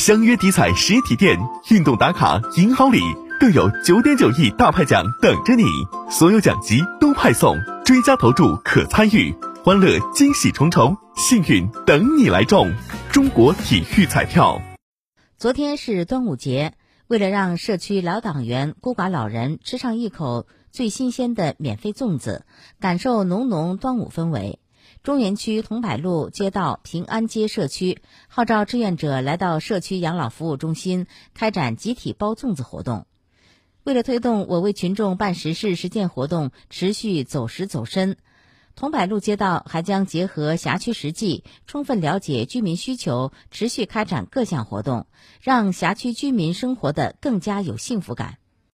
相约体彩实体店，运动打卡赢好礼，更有九点九亿大派奖等着你，所有奖金都派送，追加投注可参与，欢乐惊喜重重，幸运等你来中！中国体育彩票。昨天是端午节，为了让社区老党员、孤寡老人吃上一口最新鲜的免费粽子，感受浓浓端午氛围。中原区桐柏路街道平安街社区号召志愿者来到社区养老服务中心开展集体包粽子活动。为了推动我为群众办实事实践活动持续走实走深，桐柏路街道还将结合辖区实际，充分了解居民需求，持续开展各项活动，让辖区居民生活的更加有幸福感。